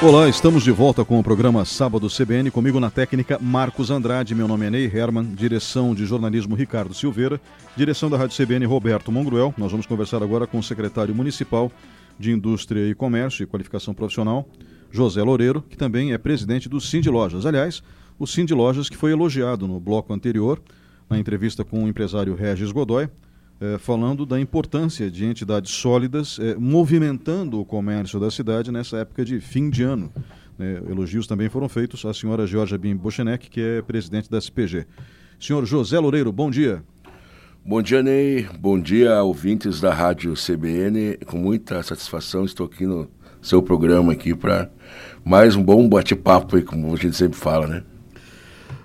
Olá, estamos de volta com o programa Sábado CBN, comigo na técnica Marcos Andrade, meu nome é Ney Herman, direção de jornalismo Ricardo Silveira, direção da Rádio CBN Roberto Mongruel. Nós vamos conversar agora com o secretário municipal de Indústria e Comércio e Qualificação Profissional, José Loureiro, que também é presidente do Cindy Lojas. Aliás, o Cindy Lojas que foi elogiado no bloco anterior, na entrevista com o empresário Regis Godoy, eh, falando da importância de entidades sólidas eh, movimentando o comércio da cidade nessa época de fim de ano. Eh, elogios também foram feitos à senhora Georgia Bim Bochenek, que é presidente da SPG. Senhor José Loureiro, bom dia. Bom dia, Ney. Bom dia, ouvintes da Rádio CBN. Com muita satisfação estou aqui no seu programa aqui para mais um bom bate-papo como a gente sempre fala, né?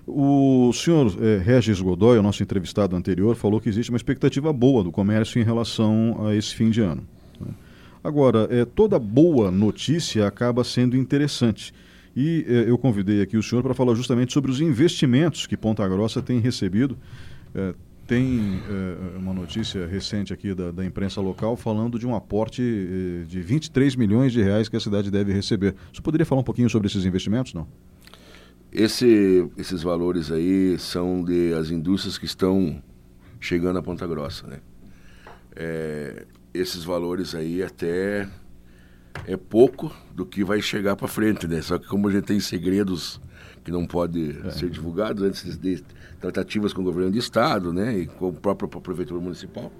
O senhor eh, Regis Godoy, o nosso entrevistado anterior, falou que existe uma expectativa boa do comércio em relação a esse fim de ano. Né? Agora, eh, toda boa notícia acaba sendo interessante. E eh, eu convidei aqui o senhor para falar justamente sobre os investimentos que Ponta Grossa tem recebido. Eh, tem eh, uma notícia recente aqui da, da, imprensa local falando de um aporte eh, de 23 milhões de reais que a cidade deve receber. Você poderia falar um pouquinho sobre esses investimentos, não? Esse, esses valores aí são de as indústrias que estão chegando a Ponta Grossa, né? É, esses valores aí até é pouco do que vai chegar para frente, né? Só que como a gente tem segredos que não pode é. ser divulgados antes de tratativas com o governo de estado, né, e com a própria prefeitura municipal.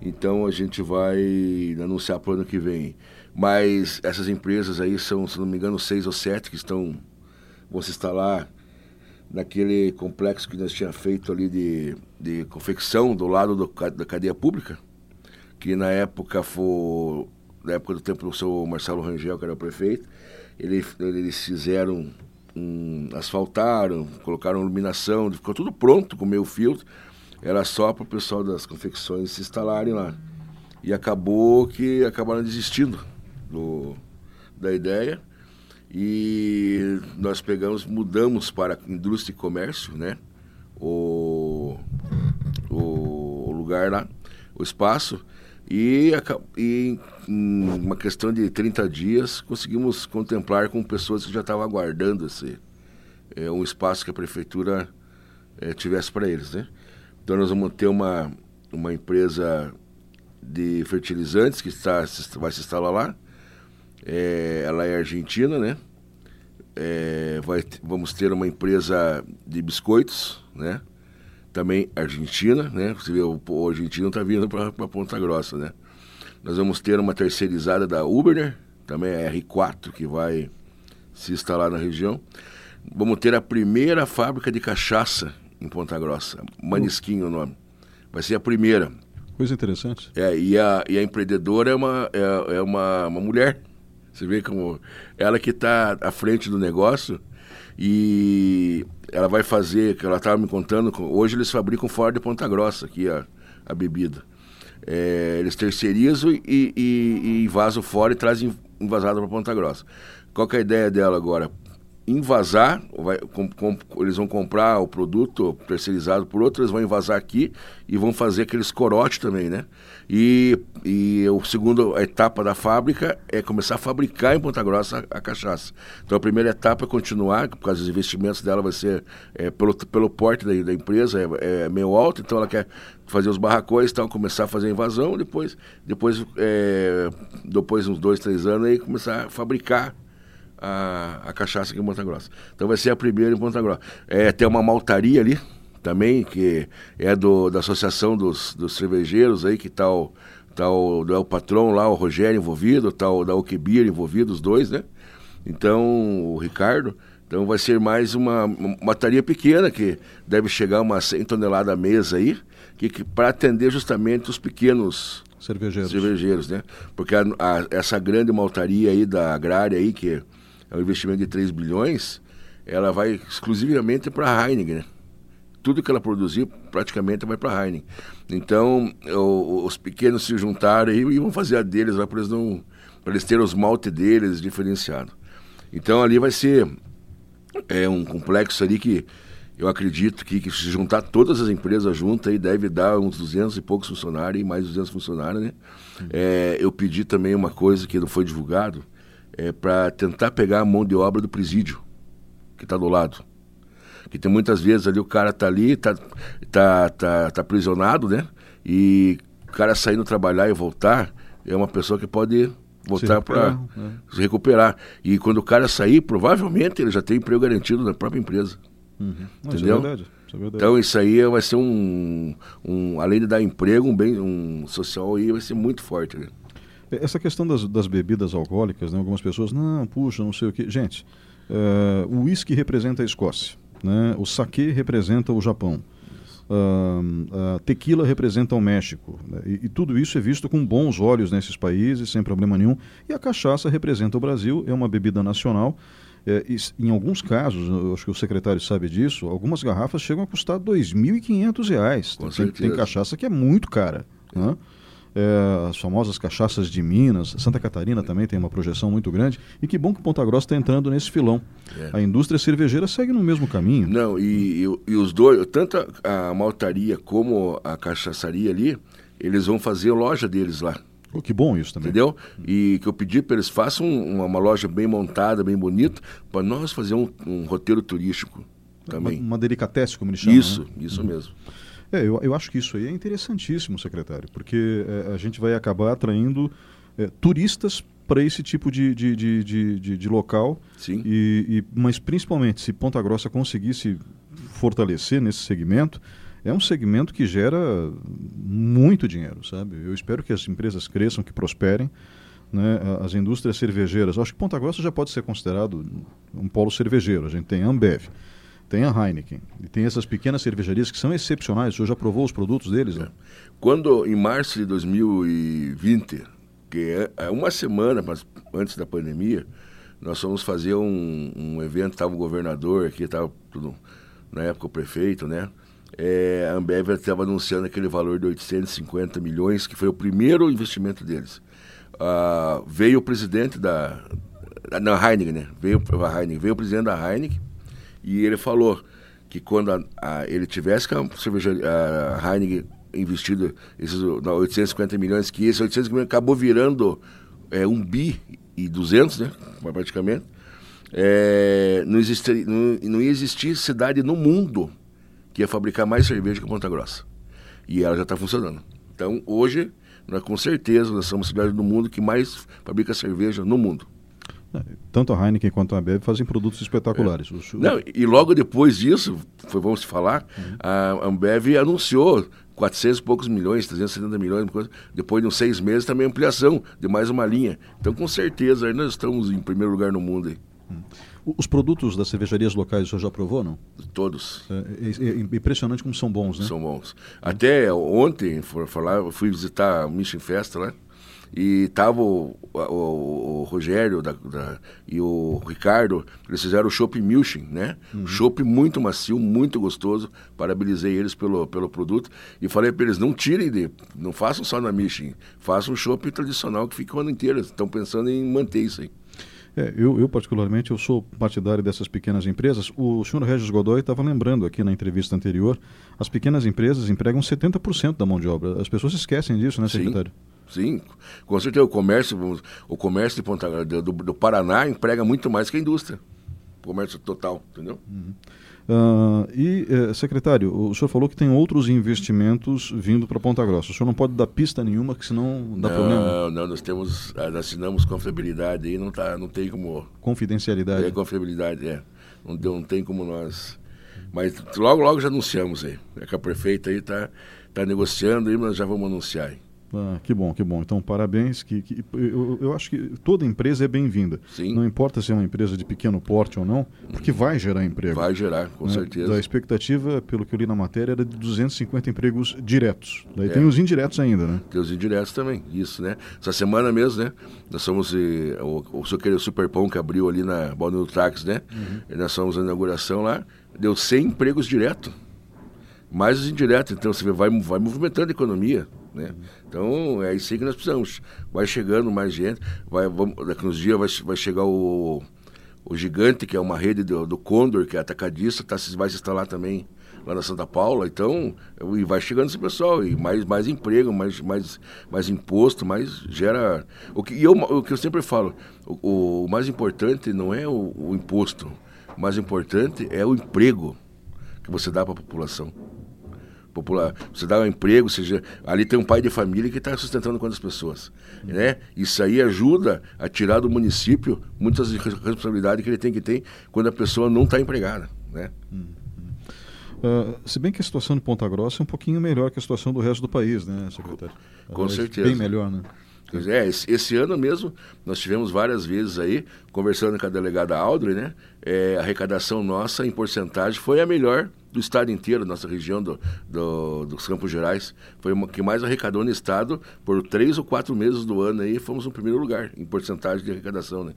Então a gente vai anunciar para o ano que vem. Mas essas empresas aí são, se não me engano, seis ou sete que estão vão se instalar naquele complexo que nós tínhamos feito ali de, de confecção do lado do, da cadeia pública, que na época foi, na época do tempo do seu Marcelo Rangel, que era o prefeito, ele, eles fizeram, um, asfaltaram, colocaram iluminação, ficou tudo pronto com meio filtro, era só para o pessoal das confecções se instalarem lá. E acabou que acabaram desistindo do, da ideia e nós pegamos, mudamos para indústria e comércio, né? O, o, o lugar lá, o espaço. E, e, em uma questão de 30 dias conseguimos contemplar com pessoas que já estavam aguardando esse, é, um espaço que a prefeitura é, tivesse para eles. Né? Então nós vamos ter uma, uma empresa de fertilizantes que está, vai se instalar lá é, ela é argentina, né? É, vai, vamos ter uma empresa de biscoitos, né? Também argentina, né? Você vê, o, o argentino está vindo para Ponta Grossa, né? Nós vamos ter uma terceirizada da Uber, né? Também a R4, que vai se instalar na região. Vamos ter a primeira fábrica de cachaça em Ponta Grossa. Manisquinho o nome. Vai ser a primeira. Coisa interessante. É, e a, e a empreendedora é uma, é, é uma, uma mulher, você vê como ela que está à frente do negócio e ela vai fazer, que ela estava me contando, hoje eles fabricam fora de Ponta Grossa aqui a, a bebida. É, eles terceirizam e, e, e vazam fora e trazem envasado para Ponta Grossa. Qual é a ideia dela agora? Invasar, vai, com, com, eles vão comprar o produto terceirizado por outros, eles vão invasar aqui e vão fazer aqueles corotes também, né? E, e a segunda etapa da fábrica é começar a fabricar em Ponta Grossa a, a cachaça. Então a primeira etapa é continuar, por causa dos investimentos dela vai ser é, pelo, pelo porte da, da empresa, é, é, meio alto, então ela quer fazer os barracões, então começar a fazer a invasão, depois, depois, é, depois uns dois, três anos aí começar a fabricar a, a cachaça aqui em Ponta Grossa. Então vai ser a primeira em Ponta Grossa. É, tem uma maltaria ali também, que é do, da Associação dos, dos Cervejeiros aí, que tá o, tá o, é o patrão lá, o Rogério envolvido, tá o da Oquebir envolvido, os dois, né? Então, o Ricardo. Então vai ser mais uma, maltaria pequena, que deve chegar umas 100 toneladas a mesa aí, que, que para atender justamente os pequenos cervejeiros, cervejeiros né? Porque a, a, essa grande maltaria aí da agrária aí, que é um investimento de 3 bilhões, ela vai exclusivamente para a Heineken. Né? Tudo que ela produzir praticamente vai para a Heineken. Então, o, os pequenos se juntaram e, e vão fazer a deles para eles, não, eles terem os malte deles diferenciados. Então, ali vai ser é um complexo ali que eu acredito que, que, se juntar todas as empresas juntas aí deve dar uns 200 e poucos funcionários e mais 200 funcionários, né? É, eu pedi também uma coisa que não foi divulgado, é, para tentar pegar a mão de obra do presídio, que está do lado. Que tem muitas vezes ali o cara tá ali, tá, tá, tá, tá aprisionado, né? E o cara saindo trabalhar e voltar é uma pessoa que pode voltar para né? se recuperar. E quando o cara sair, provavelmente ele já tem emprego garantido na própria empresa. Uhum. Não, Entendeu? Isso é verdade. Isso é. Então isso aí vai ser um, um, além de dar emprego, um bem um social aí vai ser muito forte. Né? Essa questão das, das bebidas alcoólicas, né? algumas pessoas, não, puxa, não sei o que. Gente, uh, o uísque representa a Escócia, né? o saque representa o Japão. Uh, uh, tequila representa o México. Né? E, e, tudo isso é visto com bons olhos nesses países, sem problema nenhum. E a cachaça representa o Brasil, é uma bebida nacional. É, e, em alguns casos, eu acho que o secretário sabe disso, algumas garrafas chegam a custar R$ 2.500. Tem, tem, cachaça que é muito cara. Né? É, as famosas cachaças de Minas, Santa Catarina também tem uma projeção muito grande. E que bom que Ponta Grossa está entrando nesse filão. É. A indústria cervejeira segue no mesmo caminho. Não, e, e, e os dois, tanto a maltaria como a cachaçaria ali, eles vão fazer a loja deles lá. Oh, que bom isso também. Entendeu? E que eu pedi para eles façam uma, uma, loja bem montada, bem bonita, para nós fazer um, um, roteiro turístico também. Uma, uma delicatesse, como eles chamam. Isso, né? isso uhum. mesmo. É, eu, eu acho que isso aí é interessantíssimo, secretário, porque é, a gente vai acabar atraindo é, turistas para esse tipo de, de, de, de, de local. Sim. E, e, mas principalmente se Ponta Grossa conseguisse fortalecer nesse segmento, é um segmento que gera muito dinheiro, sabe? Eu espero que as empresas cresçam, que prosperem. Né? As indústrias cervejeiras. Acho que Ponta Grossa já pode ser considerado um polo cervejeiro. A gente tem a Ambev, tem a Heineken. E tem essas pequenas cervejarias que são excepcionais. O senhor já provou os produtos deles? Né? Quando, em março de 2020, que é, é uma semana antes da pandemia, nós fomos fazer um, um evento, estava o governador aqui, estava na época o prefeito, né? É, a Ambev estava anunciando aquele valor de 850 milhões, que foi o primeiro investimento deles. Ah, veio o presidente da, da, Heineken, né? Veio, a Heineken, veio o presidente da Heineken, e ele falou que quando a, a, ele tivesse com a cerveja a Heineken investido esses 850 milhões, que esse 850 milhões acabou virando é, um bi e 200, né, praticamente, é, não, existir, não, não ia existir cidade no mundo que ia fabricar mais cerveja que Ponta Grossa. E ela já está funcionando. Então, hoje, nós, com certeza, nós somos a cidade do mundo que mais fabrica cerveja no mundo. Tanto a Heineken quanto a Ambev fazem produtos espetaculares. É. Não, e logo depois disso, foi, vamos falar, uhum. a Ambev anunciou 400 e poucos milhões, 370 milhões, depois de uns seis meses também ampliação de mais uma linha. Então, com certeza, nós estamos em primeiro lugar no mundo. Aí. Hum. Os produtos das cervejarias locais o senhor já provou, não? Todos. É, é, é impressionante como são bons, né? São bons. Até ontem, for falar, fui visitar a Mission Festa lá. Né? E tava o, o, o Rogério da, da, e o Ricardo, eles fizeram o Chopp Milching, né? Uhum. Chopp muito macio, muito gostoso. Parabenizei eles pelo, pelo produto. E falei para eles, não tirem de, não façam só na Milching, façam um chopp tradicional que fica o ano inteiro. Estão pensando em manter isso aí. É, eu, eu, particularmente, eu sou partidário dessas pequenas empresas. O senhor Regis Godoy estava lembrando aqui na entrevista anterior, as pequenas empresas empregam 70% da mão de obra. As pessoas esquecem disso, né, secretário? Sim. Sim, com certeza. O comércio, o comércio de Ponta, do, do Paraná emprega muito mais que a indústria. O comércio total, entendeu? Uhum. Uh, e, eh, secretário, o senhor falou que tem outros investimentos vindo para Ponta Grossa. O senhor não pode dar pista nenhuma, que senão dá não, problema. Não, não, nós temos, nós assinamos confiabilidade aí, não, tá, não tem como... Confidencialidade. É, confiabilidade, é. Não, não tem como nós... Mas logo, logo já anunciamos aí. É que a prefeita aí está tá negociando e nós já vamos anunciar aí. Ah, que bom, que bom. Então, parabéns. Que, que eu, eu, acho que toda empresa é bem-vinda. Não importa se é uma empresa de pequeno porte ou não, porque vai gerar emprego. Vai gerar, com né? certeza. A expectativa, pelo que eu li na matéria, era de 250 empregos diretos. Daí é. tem os indiretos ainda, né? Tem os indiretos também, isso, né? Essa semana mesmo, né? Nós somos eh, o, o, o Superpão que abriu ali na Balneário Táxi, né? Uhum. nós fomos na inauguração lá, deu 100 empregos direto. Mais os indiretos, então você vai, vai movimentando a economia. Né? Então, é isso que nós precisamos. Vai chegando mais gente, vai, vamos, daqui uns dias vai, vai chegar o, o Gigante, que é uma rede do, do Condor, que é atacadista, tá, vai se instalar também lá na Santa Paula, então, e vai chegando esse pessoal, e mais, mais emprego, mais, mais, mais imposto, mais gera. O que, eu, o que eu sempre falo, o, o mais importante não é o, o imposto, o mais importante é o emprego que você dá para a população popular. Você dá um emprego, seja, ali tem um pai de família que está sustentando quantas pessoas, né? Isso aí ajuda a tirar do município muitas responsabilidades que ele tem que ter quando a pessoa não está empregada, né? Uh, se bem que a situação de Ponta Grossa é um pouquinho melhor que a situação do resto do país, né, secretário? Com, certeza. Bem melhor, né? É, esse, esse, ano mesmo, nós tivemos várias vezes aí, conversando com a delegada Audrey, né? É, a arrecadação nossa, em porcentagem, foi a melhor do estado inteiro, nossa região do, do, dos Campos Gerais. Foi uma que mais arrecadou no estado por três ou quatro meses do ano aí, fomos no primeiro lugar em porcentagem de arrecadação, né?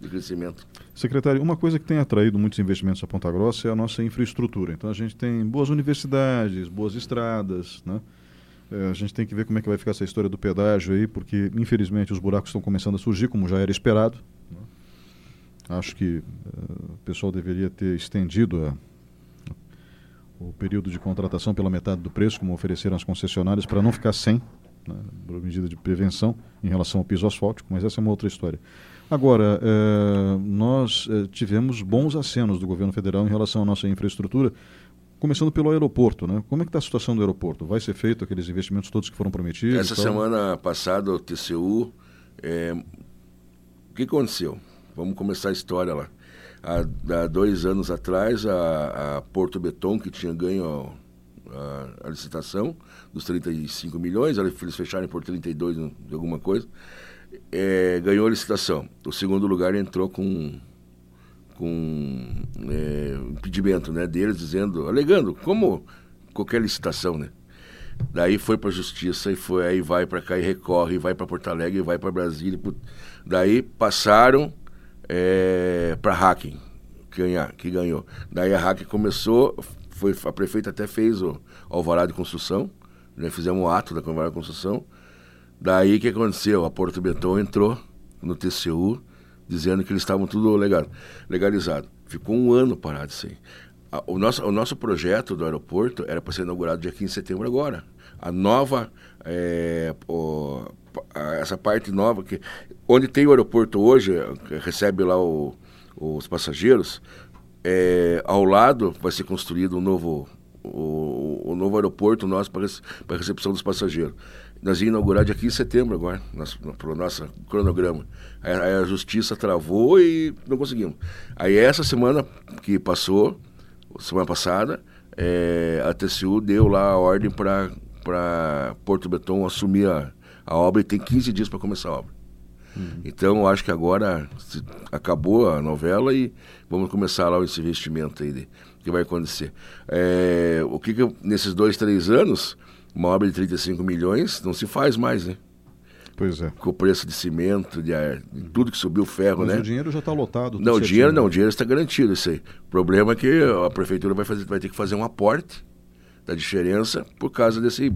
De crescimento. Secretário, uma coisa que tem atraído muitos investimentos a Ponta Grossa é a nossa infraestrutura. Então a gente tem boas universidades, boas estradas, né? É, a gente tem que ver como é que vai ficar essa história do pedágio aí, porque infelizmente os buracos estão começando a surgir, como já era esperado. Né? Acho que uh, o pessoal deveria ter estendido a, o período de contratação pela metade do preço, como ofereceram as concessionárias, para não ficar sem, né, por medida de prevenção em relação ao piso asfáltico, mas essa é uma outra história. Agora, uh, nós uh, tivemos bons acenos do governo federal em relação à nossa infraestrutura, Começando pelo aeroporto, né? Como é que está a situação do aeroporto? Vai ser feito aqueles investimentos todos que foram prometidos? Essa semana passada, o TCU... É... O que aconteceu? Vamos começar a história lá. Há, há dois anos atrás, a, a, Porto Beton, que tinha ganho a, a, licitação dos 35 milhões, eles fecharam por 32 de alguma coisa, é, ganhou a licitação. O segundo lugar entrou com com é, impedimento né, deles, dizendo, alegando, como qualquer licitação, né? Daí foi para a justiça e foi aí vai para cá e recorre, e vai para Porto Alegre, e vai para Brasília. Daí passaram é, para hacking, que, ganhar, que ganhou. Daí a hacking começou, foi, a prefeita até fez o alvará de construção, né, fizemos um ato da alvará de construção. Daí o que aconteceu? A Porto Beton entrou no TCU dizendo que eles estavam tudo legal, legalizado. Ficou um ano parado isso aí. O nosso, o nosso projeto do aeroporto era para ser inaugurado dia 15 de setembro agora. A nova, é, o, essa parte nova, que, onde tem o aeroporto hoje, recebe lá o, os passageiros, é, ao lado vai ser construído um novo, o, o novo aeroporto nosso para a recepção dos passageiros. Nós íamos inaugurar dia 15 de setembro agora, para o nosso cronograma. Aí, a justiça travou e não conseguimos. Aí essa semana que passou, semana passada, é, a TCU deu lá a ordem para Porto Beton assumir a, a obra e tem 15 dias para começar a obra. Uhum. Então, acho que agora acabou a novela e vamos começar lá esse investimento aí de, que vai acontecer. É, o que, que nesses dois, três anos uma obra de 35 milhões não se faz mais, né? Pois é. Com o preço de cimento, de, de tudo que subiu o ferro, Mas né? o dinheiro já está lotado. Não, o dinheiro não, o dinheiro está garantido, isso aí. O problema é que a prefeitura vai, fazer, vai ter que fazer um aporte da diferença por causa desse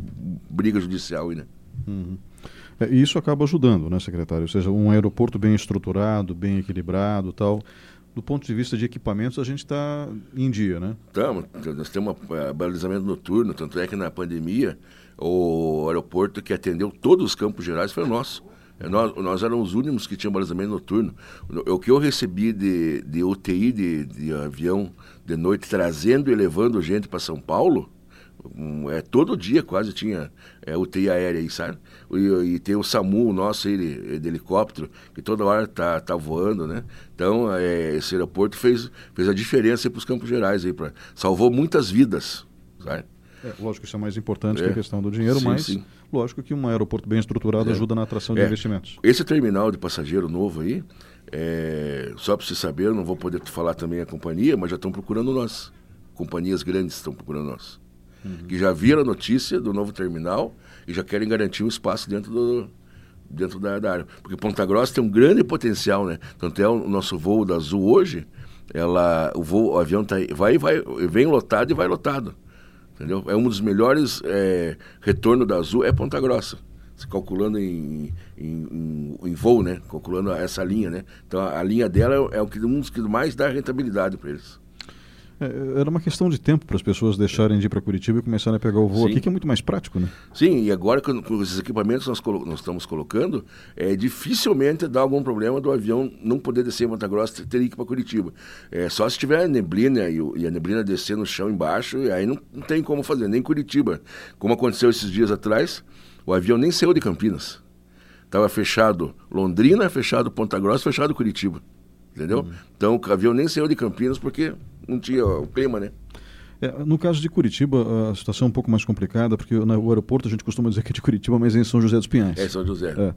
briga judicial aí, né? Uhum. É, e isso acaba ajudando, né, secretário? Ou seja, um aeroporto bem estruturado, bem equilibrado tal do ponto de vista de equipamentos, a gente está em dia, né? Estamos. Nós temos um é, balizamento noturno, tanto é que na pandemia, o aeroporto que atendeu todos os campos gerais foi o nosso. É, nós, nós éramos os únicos que tinham balizamento noturno. O, o que eu recebi de, de UTI de, de avião de noite, trazendo e levando gente para São Paulo, um, é, todo dia quase tinha é, UTI aérea aí, sabe? E, e, tem o SAMU nosso aí de, helicóptero, que toda hora tá, tá voando, né? Então, é, esse aeroporto fez, fez a diferença para os Campos Gerais aí, pra, salvou muitas vidas, sabe? É, lógico que isso é mais importante é. que a questão do dinheiro, sim, mas sim. lógico que um aeroporto bem estruturado é. ajuda na atração de é. investimentos. Esse terminal de passageiro novo aí, é, só para você saber, eu não vou poder falar também a companhia, mas já estão procurando nós. Companhias grandes estão procurando nós uhum. que já viram a notícia do novo terminal e já querem garantir um espaço dentro do dentro da, da área. Porque Ponta Grossa tem um grande potencial, né? Tanto é o nosso voo da Azul hoje, ela, o, voo, o avião tá, vai, vai, vem lotado e vai lotado. Entendeu? É um dos melhores é, da Azul, é Ponta Grossa. Se calculando em, em, em, em, voo, né? Calculando essa linha, né? Então a, a linha dela é, é o que, um dos que mais dá rentabilidade para eles. É, era uma questão de tempo para as pessoas deixarem de ir para Curitiba e começarem a pegar o voo Sim. aqui, que é muito mais prático, né? Sim, e agora com, com esses equipamentos que nós, nós, estamos colocando, é, dificilmente dá algum problema do avião não poder descer em Monta Grossa ter que ir para Curitiba. É, só se tiver neblina e, e, a neblina descer no chão embaixo, e aí não, não tem como fazer, nem Curitiba. Como aconteceu esses dias atrás, o avião nem saiu de Campinas. Estava fechado Londrina, fechado Ponta Grossa, fechado Curitiba. Entendeu? Uhum. Então o avião nem saiu de Campinas porque não tinha o clima, né? É, no caso de Curitiba, a situação é um pouco mais complicada, porque no aeroporto a gente costuma dizer que é de Curitiba, mas é em São José dos Pinhais. É São José. É.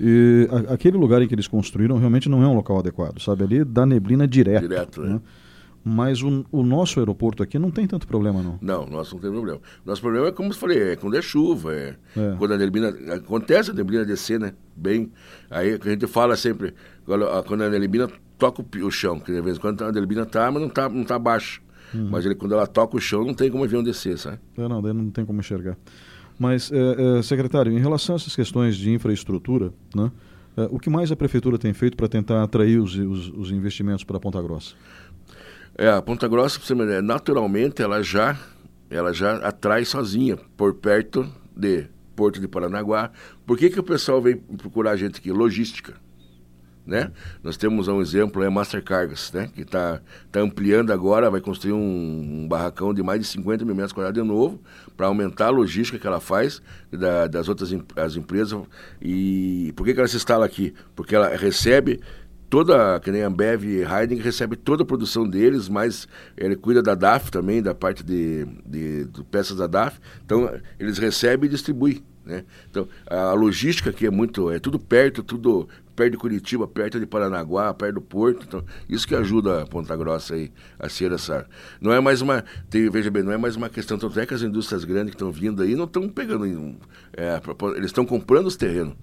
E a, aquele lugar em que eles construíram realmente não é um local adequado, sabe? Ali dá neblina direto. Direto, né? né? Mas o, o, nosso aeroporto aqui não tem tanto problema, não. Não, nosso não tem problema. Nosso problema é, como eu falei, é quando é chuva, é, é. quando a neblina... Acontece a neblina descer, né? Bem... Aí a gente fala sempre, quando a neblina toca o, chão, que de vez em quando a neblina tá, mas não tá, não tá baixo. Uhum. Mas ele, quando ela toca o chão, não tem como o avião descer, sabe? É, não, daí não tem como enxergar. Mas, é, é, secretário, em relação a essas questões de infraestrutura, né, é, o que mais a prefeitura tem feito para tentar atrair os, os, os investimentos para Ponta Grossa? É, a Ponta Grossa, naturalmente, ela já, ela já atrai sozinha, por perto de Porto de Paranaguá. Por que, que o pessoal vem procurar a gente aqui? Logística né? Nós temos um exemplo, é Master Cargas, né? Que está tá ampliando agora, vai construir um, um, barracão de mais de 50 mil metros quadrados de novo, para aumentar a logística que ela faz da, das outras as empresas. E por que, que ela se instala aqui? Porque ela recebe toda, que nem a Ambev e Heiding recebe toda a produção deles, mas ele cuida da DAF também, da parte de, de, de peças da DAF. Então, eles recebem e distribuem. Né? Então, a logística aqui é muito, é tudo perto, tudo perto de Curitiba, perto de Paranaguá, perto do Porto. Então, isso que ajuda a Ponta Grossa aí a ser essa. Não é mais uma. Tem, veja bem, não é mais uma questão. Tanto é que as indústrias grandes que estão vindo aí não estão pegando. É, eles estão comprando os terrenos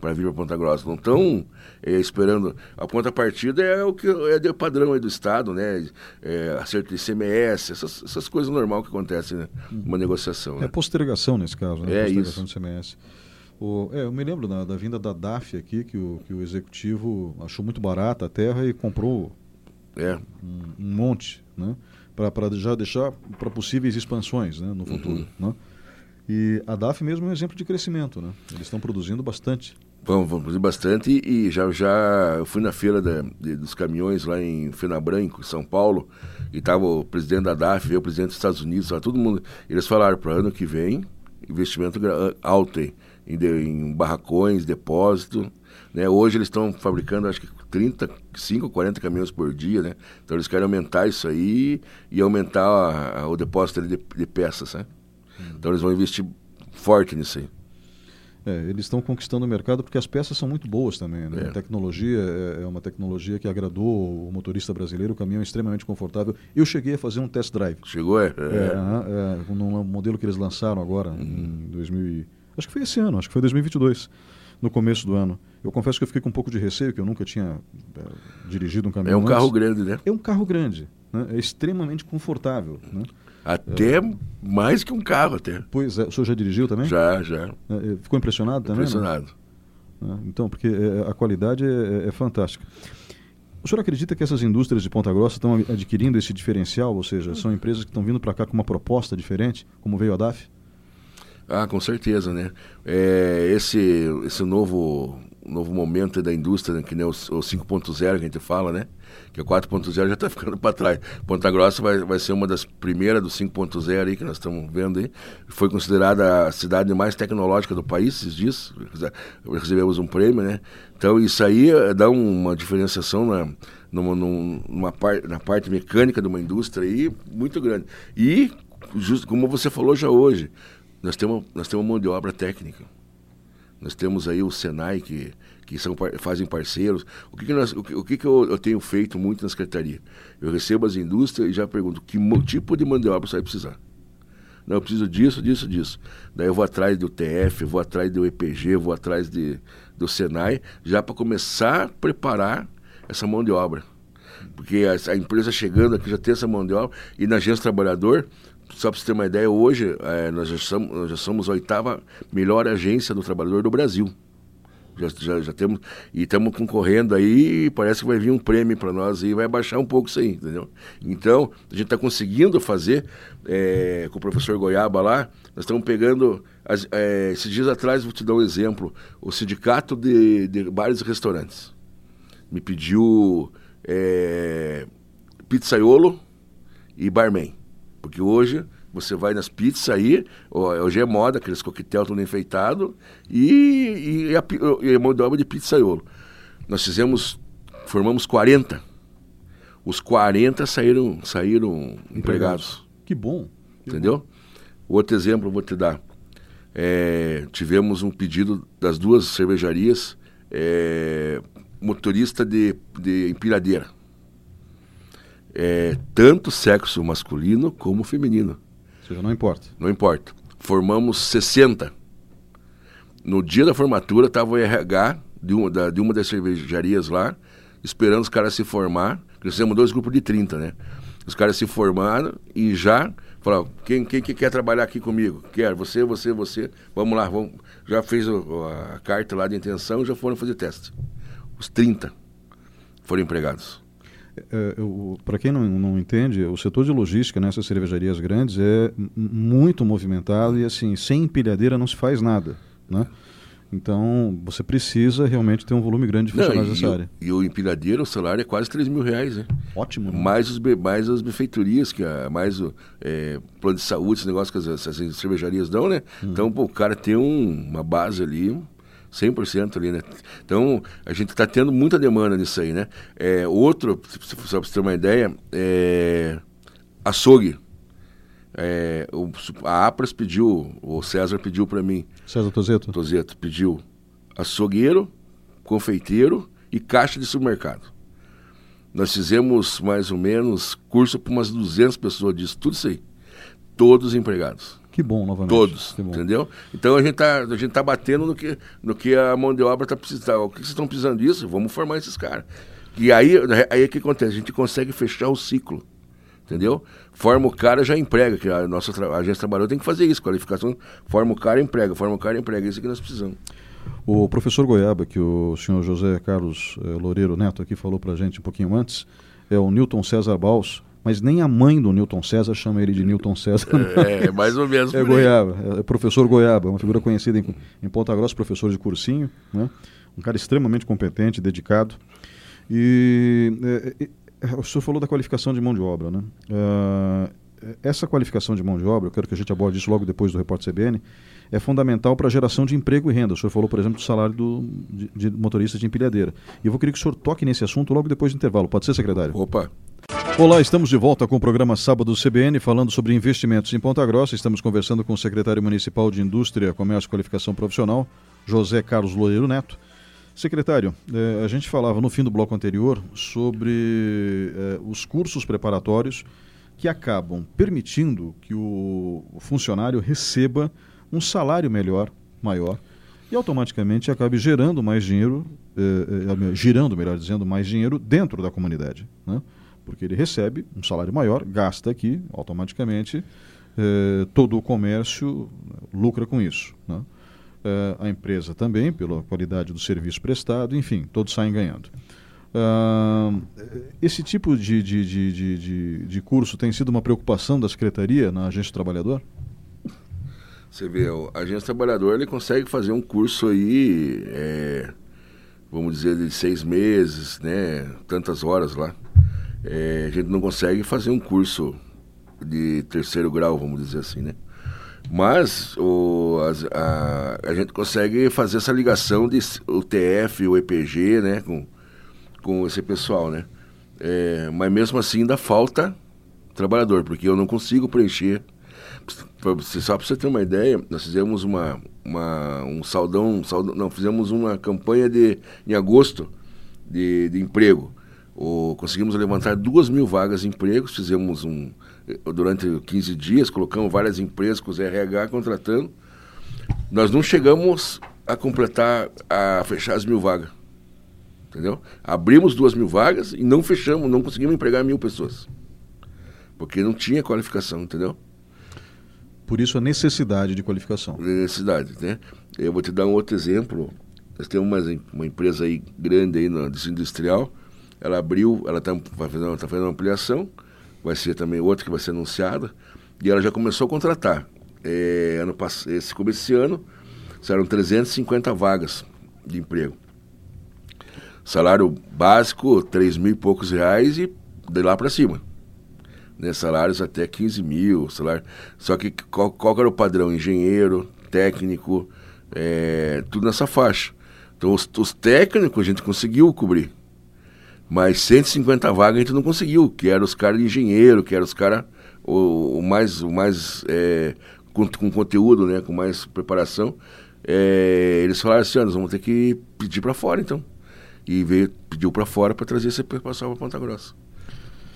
para vir para Ponta Grossa. Não estão é, esperando. A ponta partida é o que é de padrão aí do Estado, né? É, acerto de ICMS, essas, essas coisas normais que acontecem né? numa negociação. Né? É postergação nesse caso, né? É postergação isso. do ICMS. O, é, eu me lembro da, da, vinda da DAF aqui, que o, que o executivo achou muito barata a terra e comprou é. um, um monte, né? Para já deixar para possíveis expansões né, no futuro. Uhum. Né? E a DAF mesmo é um exemplo de crescimento, né? Eles estão produzindo bastante. Vamos, vamos produzir bastante e já, já eu fui na feira da, de, dos caminhões lá em Branco, São Paulo, e estava o presidente da DAF, veio o presidente dos Estados Unidos, lá, todo mundo. Eles falaram para ano que vem, investimento alto em em, de, em barracões, depósito. Né? Hoje eles estão fabricando acho que 35, 40 caminhões por dia, né? Então eles querem aumentar isso aí e aumentar a, a, o depósito de, de peças, né? Hum. Então eles vão investir forte nisso aí. É, eles estão conquistando o mercado porque as peças são muito boas também. Né? É. A tecnologia é, é, uma tecnologia que agradou o motorista brasileiro, o caminhão é extremamente confortável. Eu cheguei a fazer um test drive. Chegou, é? É, é, no modelo que eles lançaram agora, uhum. em 2000 Acho que foi esse ano, acho que foi 2022, no começo do ano. Eu confesso que eu fiquei com um pouco de receio, que eu nunca tinha é, dirigido um caminhão. É um antes. carro grande, né? É um carro grande, né? é extremamente confortável. Né? Até é... mais que um carro, até. Pois é, o senhor já dirigiu também? Já, já. É, ficou impressionado também? Impressionado. então, porque a qualidade é, é fantástica. O senhor acredita que essas indústrias de Ponta Grossa estão adquirindo esse diferencial? Ou seja, são empresas que estão vindo para cá com uma proposta diferente, como veio a DAF? Ah, com certeza, né? É, esse, esse novo, novo momento da indústria, né, que nem o, o 5.0 que a gente fala, né? Que o 4.0 já está ficando para trás. Ponta Grossa vai, vai ser uma das primeiras do 5.0 aí que nós estamos vendo aí. Foi considerada a cidade mais tecnológica do país, esses dias. Recebemos um prêmio, né? Então isso aí eh, dá uma diferenciação na, numa, numa par, na parte mecânica de uma indústria aí muito grande. E, just, como você falou já hoje, nós temos, nós temos mão de obra técnica. Nós temos aí o Senai, que, que são, fazem parceiros. O que, que, nós, o que, o que, que eu, eu, tenho feito muito na secretaria? Eu recebo as indústrias e já pergunto que tipo de mão de obra você vai precisar. Não, eu preciso disso, disso, disso. Daí eu vou atrás do TF, vou atrás do EPG, vou atrás de, do Senai, já para começar a preparar essa mão de obra. Porque a, a, empresa chegando aqui já tem essa mão de obra, e na agência trabalhador, só para você ter uma ideia, hoje é, nós, já somos, nós já somos a oitava melhor agência do trabalhador do Brasil. Já, já, já temos. E estamos concorrendo aí, parece que vai vir um prêmio para nós e vai baixar um pouco isso aí, entendeu? Então, a gente está conseguindo fazer é, com o professor Goiaba lá, nós estamos pegando. As, é, esses dias atrás, vou te dar um exemplo: o sindicato de, de bares e restaurantes me pediu é, pizzaiolo e barman. Porque hoje você vai nas pizzas aí, hoje é moda, aqueles coquetel tudo enfeitado, e, e, a, e a mão de obra de pizzaiolo. Nós fizemos, formamos 40. Os 40 saíram, saíram empregados. Que bom. Que Entendeu? Bom. Outro exemplo eu vou te dar. É, tivemos um pedido das duas cervejarias, é, motorista de, de empilhadeira. É, tanto sexo masculino como feminino. Ou seja, não importa. Não importa. Formamos 60. No dia da formatura, estava o RH de uma, da, de uma das cervejarias lá, esperando os caras se formar. Nós fizemos dois grupos de 30, né? Os caras se formaram e já falaram, quem, quem que quer trabalhar aqui comigo? Quer, você, você, você. Vamos lá, vamos. Já fez o, a carta lá de intenção e já foram fazer teste. Os 30 foram empregados. É, Para quem não, não entende, o setor de logística nessas cervejarias grandes é muito movimentado e assim, sem empilhadeira não se faz nada, né? Então, você precisa realmente ter um volume grande de funcionários nessa área. E o empilhadeiro, o salário é quase 3 mil reais, né? Ótimo. Né? Mais, os, mais as benfeitorias, que é, mais o é, plano de saúde, esse negócio que as, as cervejarias dão, né? Hum. Então, pô, o cara tem um, uma base ali 100% ali, né? Então, a gente está tendo muita demanda nisso aí, né? É, outro, só para você ter uma ideia, é açougue. É, o, a Apras pediu, o César pediu para mim. César Tozeto? Tozeto pediu açougueiro, confeiteiro e caixa de supermercado. Nós fizemos mais ou menos curso para umas 200 pessoas disso, tudo isso aí. Todos empregados. Que bom, novamente. Todos, bom. entendeu? Então a gente está a gente tá batendo no que, no que a mão de obra está precisando. O que vocês estão precisando disso? Vamos formar esses caras. E aí, aí o que acontece? A gente consegue fechar o ciclo, entendeu? Forma o cara, já emprega, que a nossa a agência trabalhou tem que fazer isso, qualificação, forma o cara, emprega, forma o cara, emprega, é isso que nós precisamos. O professor Goiaba, que o senhor José Carlos eh, Loureiro Neto aqui falou para a gente um pouquinho antes, é o Newton César Baus, mas nem a mãe do Newton César chama ele de Newton César. É, mais ou menos. é Goiaba, é professor Goiaba, uma figura conhecida em, em Ponta Grossa, professor de cursinho, né? um cara extremamente competente, dedicado. E é, é, o senhor falou da qualificação de mão de obra, né? Uh, essa qualificação de mão de obra, eu quero que a gente aborde isso logo depois do repórter CBN, é fundamental para a geração de emprego e renda. O senhor falou, por exemplo, do salário do, de, de motorista de empilhadeira. E eu vou querer que o senhor toque nesse assunto logo depois do intervalo. Pode ser, secretário? Opa! Olá, estamos de volta com o programa Sábado CBN, falando sobre investimentos em Ponta Grossa. Estamos conversando com o secretário municipal de Indústria, Comércio e Qualificação Profissional, José Carlos Loureiro Neto. Secretário, eh, a gente falava no fim do bloco anterior sobre eh, os cursos preparatórios que acabam permitindo que o funcionário receba um salário melhor, maior, e automaticamente acabe gerando mais dinheiro, eh, girando, melhor dizendo, mais dinheiro dentro da comunidade. Né? Porque ele recebe um salário maior, gasta aqui, automaticamente, eh, todo o comércio lucra com isso. Né? Eh, a empresa também, pela qualidade do serviço prestado, enfim, todos saem ganhando. Uh, esse tipo de, de, de, de, de curso tem sido uma preocupação da Secretaria na Agência do Trabalhador? Você vê, a Agência do Trabalhador ele consegue fazer um curso aí, é, vamos dizer, de seis meses, né, tantas horas lá é, a gente não consegue fazer um curso de terceiro grau, vamos dizer assim, né? Mas o, a, a, gente consegue fazer essa ligação de o TF, o EPG, né, com, com esse pessoal, né? É, mas mesmo assim ainda falta trabalhador, porque eu não consigo preencher. Só para você ter uma ideia, nós fizemos uma, uma um saldão, saldão, não, fizemos uma campanha de, em agosto de, de emprego. O, conseguimos levantar duas mil vagas de empregos, fizemos um durante 15 dias, colocamos várias empresas com os RH contratando. Nós não chegamos a completar, a fechar as mil vagas. Entendeu? Abrimos duas mil vagas e não fechamos, não conseguimos empregar mil pessoas. Porque não tinha qualificação, entendeu? Por isso a necessidade de qualificação. Necessidade, né? Eu vou te dar um outro exemplo. nós temos uma, uma empresa aí grande aí no industrial, ela abriu, ela está fazendo, tá fazendo uma ampliação, vai ser também outra que vai ser anunciada, e ela já começou a contratar. É, ano, esse começo desse ano, serão 350 vagas de emprego. Salário básico, 3 mil e poucos reais e de lá para cima. Né, salários até 15 mil, salário. Só que qual, qual era o padrão? Engenheiro, técnico, é, tudo nessa faixa. Então os, os, técnicos a gente conseguiu cobrir. Mas 150 vagas a gente não conseguiu, que eram os caras de engenheiro, que eram os caras o, o, mais, o mais é, com, com, conteúdo, né, com mais preparação. É, eles falaram assim, nós vamos ter que pedir para fora então. E veio, pediu para fora para trazer esse pessoal para Ponta Grossa.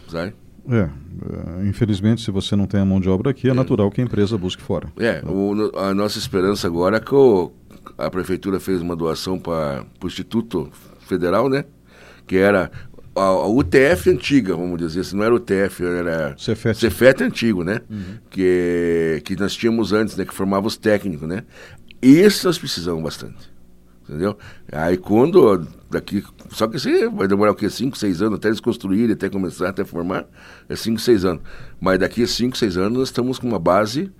Sabe? É, é, infelizmente, se você não tem a mão de obra aqui, é, é. natural que a empresa busque fora. É, o, a nossa esperança agora é que o, a prefeitura fez uma doação para o Instituto Federal, né? Que era a, a, UTF antiga, vamos dizer assim, não era UTF, era Cefet, Cefet antigo, né? Uhum. Que, que nós tínhamos antes, né? Que formava os técnicos, né? Isso nós precisamos bastante. Entendeu? Aí quando daqui. Só que isso vai demorar o quê? 5, 6 anos até eles construírem, até começar, até formar. É 5, 6 anos. Mas daqui a 5, 6 anos nós estamos com uma base.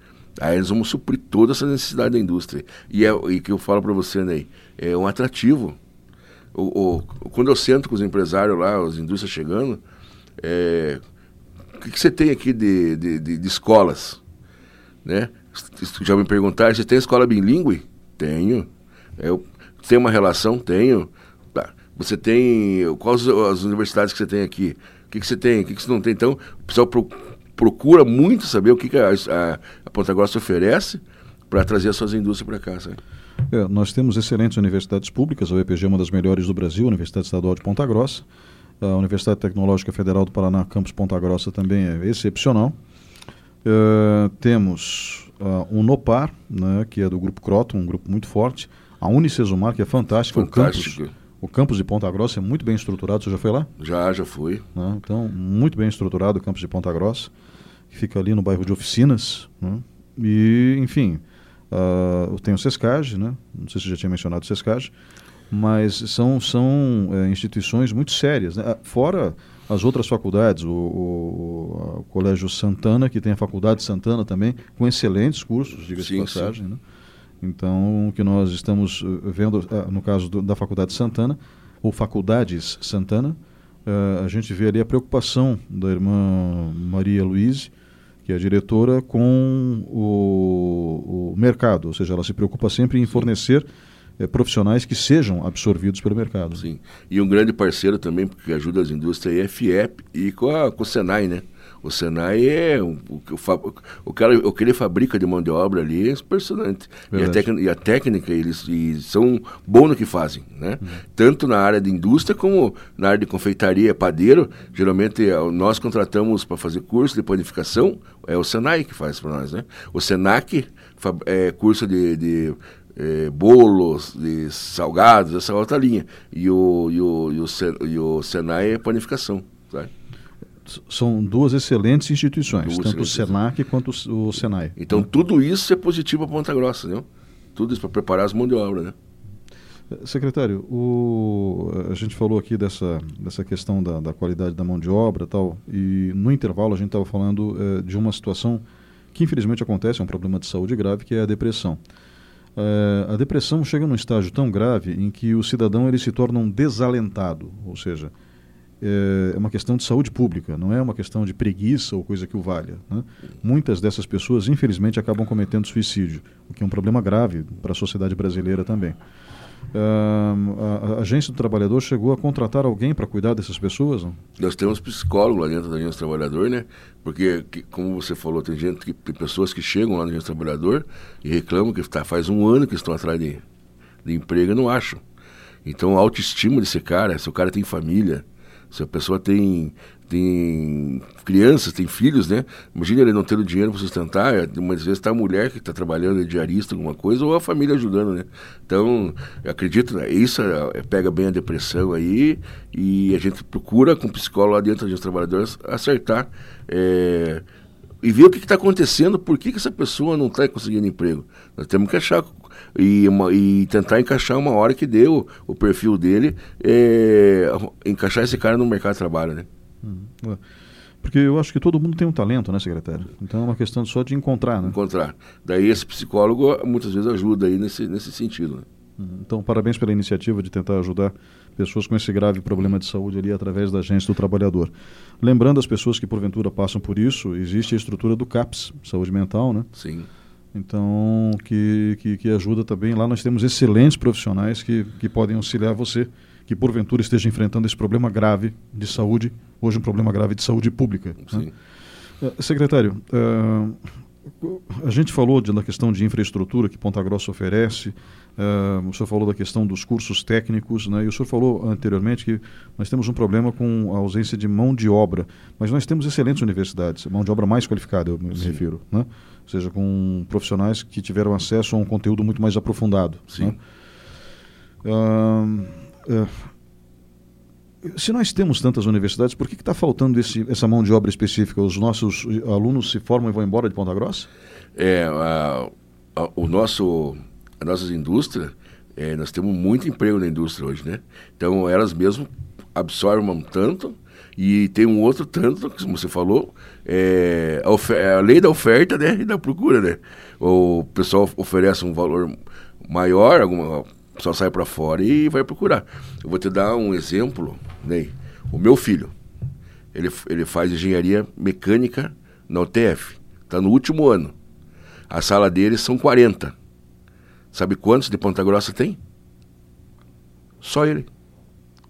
Aí eles vão suprir toda essa necessidade da indústria. E é e que eu falo para você, Ney, é um atrativo. O, o, quando eu sento com os empresários lá, as indústrias chegando, é, o que, que, você tem aqui de, de, de, de escolas? Né? Já me perguntaram, você tem escola bilíngue? Tenho. Eu tenho uma relação? Tenho. Tá. Você tem. Quais as universidades que você tem aqui? O que, que você tem? O que, que você não tem? Então, o pessoal pro, procura muito saber o que, que a, a, a Ponta Grossa oferece para trazer as suas indústrias para cá. Sabe? É, nós temos excelentes universidades públicas, a UEPG é uma das melhores do Brasil, a Universidade Estadual de Ponta Grossa. A Universidade Tecnológica Federal do Paraná, campus Ponta Grossa, também é excepcional. Uh, temos uh, o NOPAR, né, que é do Grupo Croton, um grupo muito forte. A Unicesumar, que é fantástica. Fantástico. O campus, o campus de Ponta Grossa é muito bem estruturado. Você já foi lá? Já, já fui. Né? Então, muito bem estruturado o campus de Ponta Grossa, que fica ali no bairro de Oficinas. Né? E, enfim, uh, tem o SESCAG, né? não sei se já tinha mencionado o SESCAG, mas são, são é, instituições muito sérias. Né? Ah, fora as outras faculdades, o, o, o, Colégio Santana, que tem a Faculdade Santana também, com excelentes cursos, diga-se de passagem. Sim. Né? Então, o que nós estamos eh, vendo, eh, no caso do, da Faculdade Santana, ou Faculdades Santana, uh, a gente vê ali a preocupação da irmã Maria Luiz, que é diretora, com o, o, mercado, ou seja, ela se preocupa sempre em fornecer profissionais que sejam absorvidos pelo mercado. Sim, e um grande parceiro também, que ajuda as indústrias, é a FIEP e com, a, com o Senai, né? O Senai é o, o, o, cara, o que ele fabrica de mão de obra ali é impressionante. E a, e a, técnica, eles e são bons no que fazem, né? Uhum. Tanto na área de indústria como na área de confeitaria, padeiro. Geralmente é, nós contratamos para fazer curso de panificação, é o Senai que faz para nós, né? O Senac é curso de, de é, bolos, de salgados, essa outra linha. E o, e o, e o, e o Senai é panificação, sabe? São duas excelentes instituições, duas tanto o SENAC quanto o SENAI. Então, tudo isso é positivo para Ponta Grossa, né? Tudo isso para preparar as mãos de obra, né? Secretário, o, a gente falou aqui dessa, dessa questão da, da qualidade da mão de obra tal, e no intervalo a gente estava falando eh, de uma situação que infelizmente acontece, é um problema de saúde grave, que é a depressão. Eh, a depressão chega num estágio tão grave em que o cidadão ele se torna um desalentado, ou seja, é, é uma questão de saúde pública, não é uma questão de preguiça ou coisa que o valha. Né? Muitas dessas pessoas, infelizmente, acabam cometendo suicídio, o que é um problema grave para a sociedade brasileira também. Uh, a, a, agência do trabalhador chegou a contratar alguém para cuidar dessas pessoas? Não? Nós temos psicólogo lá dentro da agência do trabalhador, né? Porque, que, como você falou, tem gente, que, tem pessoas que chegam lá na agência do trabalhador e reclamam que tá, faz um ano que estão atrás de, de emprego e não acham. Então, a autoestima desse cara, se o cara tem família, se a pessoa tem, tem crianças, tem filhos, né? Imagina ele não tendo dinheiro para sustentar, é, muitas vezes está a mulher que está trabalhando, é diarista, alguma coisa, ou a família ajudando, né? Então, acredito, né? isso é, pega bem a depressão aí e a gente procura com o psicólogo lá dentro dos trabalhadores acertar é, e ver o que está acontecendo, por que, que essa pessoa não está conseguindo emprego. Nós temos que achar e, uma, e tentar encaixar uma hora que deu o perfil dele, é, encaixar esse cara no mercado de trabalho, né? Hum, porque eu acho que todo mundo tem um talento, né, secretário? Então é uma questão só de encontrar, né? Encontrar. Daí esse psicólogo muitas vezes ajuda aí nesse, nesse sentido. Né? Então, parabéns pela iniciativa de tentar ajudar pessoas com esse grave problema de saúde ali através da agência do trabalhador. Lembrando as pessoas que porventura passam por isso, existe a estrutura do CAPS, saúde mental, né? Sim. Então, que, que, que ajuda também. Lá nós temos excelentes profissionais que, que podem auxiliar você, que porventura esteja enfrentando esse problema grave de saúde, hoje um problema grave de saúde pública. Né? Sim. Né? secretário, uh, a gente falou de, da questão de infraestrutura que Ponta Grossa oferece, uh, o senhor falou da questão dos cursos técnicos, né, e o senhor falou anteriormente que nós temos um problema com a ausência de mão de obra, mas nós temos excelentes universidades, mão de obra mais qualificada, eu me, me refiro, né? ou seja, com profissionais que tiveram acesso a um conteúdo muito mais aprofundado. Sim. Né? Uh, uh, se nós temos tantas universidades, por que está faltando esse, essa mão de obra específica? Os nossos alunos se formam e vão embora de Ponta Grossa? É, o nosso, as nossas indústrias, é, nós temos muito emprego na indústria hoje, né? Então, elas mesmo absorvem tanto e tem um outro tanto, como você falou, é, a, a, lei da oferta né, e da procura, né? O pessoal oferece um valor maior, alguma, só sai para fora e vai procurar. Eu vou te dar um exemplo, Ney. O meu filho, ele, ele faz engenharia mecânica na UTF. Está no último ano. A sala dele são 40. Sabe quantos de Ponta Grossa tem? Só ele.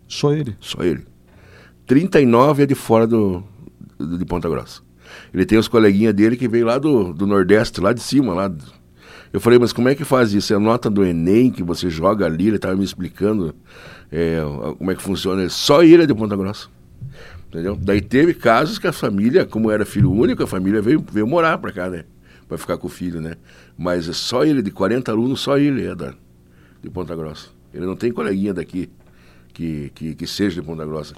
Só ele? Só ele. 39 é de fora do, do de Ponta Grossa. Ele tem os coleguinhas dele que veio lá do, do Nordeste, lá de cima, lá eu falei, mas como é que faz isso? É a nota do Enem que você joga ali, ele estava me explicando é, como é que funciona. Só ele é de Ponta Grossa. Entendeu? Daí teve casos que a família, como era filho único, a família veio, veio morar para cá, né? Para ficar com o filho, né? Mas é só ele, de 40 alunos, só ele é da, de Ponta Grossa. Ele não tem coleguinha daqui que, que, que seja de Ponta Grossa.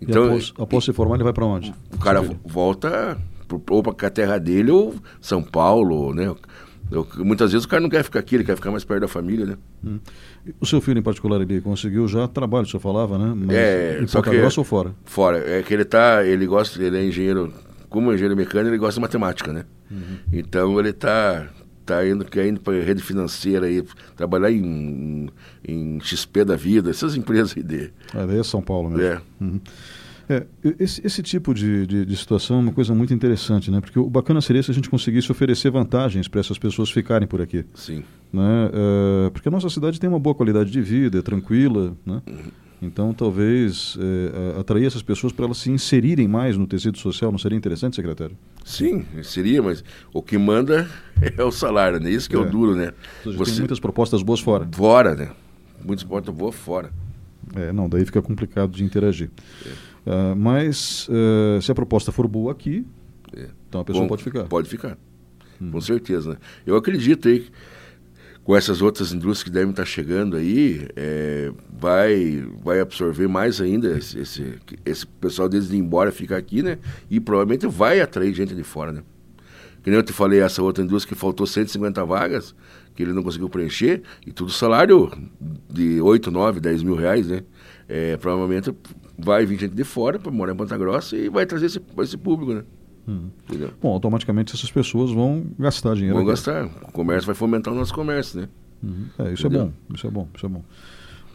Então, e após, após se formar, ele vai para onde? O cara volta ou para a terra dele ou São Paulo, né? Eu, muitas vezes o cara não quer ficar aqui, ele quer ficar mais perto da família, né? Hum. O seu filho em particular, ele conseguiu já trabalho, o senhor falava, né? Mas é, em só que, Grossa ou fora? Fora. É que ele tá, ele gosta, ele é engenheiro, como engenheiro mecânico, ele gosta de matemática, né? Uhum. Então ele tá tá indo, quer indo para rede financeira aí, trabalhar em, em, em, XP da vida, essas empresas aí de. É, daí é São Paulo mesmo. É. Uhum. É, esse, esse tipo de, de, de, situação é uma coisa muito interessante, né? Porque o bacana seria se a gente conseguisse oferecer vantagens para essas pessoas ficarem por aqui. Sim. Né? É, porque a nossa cidade tem uma boa qualidade de vida, é tranquila, né? Uhum. Então, talvez é, atrair essas pessoas para elas se inserirem mais no tecido social não seria interessante, secretário? Sim, seria, mas o que manda é o salário, né? Isso que é, é o duro, né? Você tem muitas propostas boas fora. Fora, né? Muitas propostas boas fora. É, não, daí fica complicado de interagir. É. Uh, mas uh, se a proposta for boa aqui, é. então a pessoa Bom, pode ficar. Pode ficar, hum. com certeza. Né? Eu acredito aí com essas outras indústrias que devem estar chegando aí, é, vai, vai absorver mais ainda esse, esse, esse pessoal deles de ir embora ficar aqui, né? E provavelmente vai atrair gente de fora, né? Que nem eu te falei, essa outra indústria que faltou 150 vagas, que ele não conseguiu preencher, e tudo salário de 8, 9, 10 mil reais, né? É, provavelmente vai vir gente de fora para morar em Ponta Grossa e vai trazer esse, esse público, né? Hum. Bom, automaticamente essas pessoas vão gastar dinheiro. Vão aqui. gastar. O comércio vai fomentar o nosso comércio, né? Uhum. É, isso Entendeu? é bom, isso é bom, isso é bom.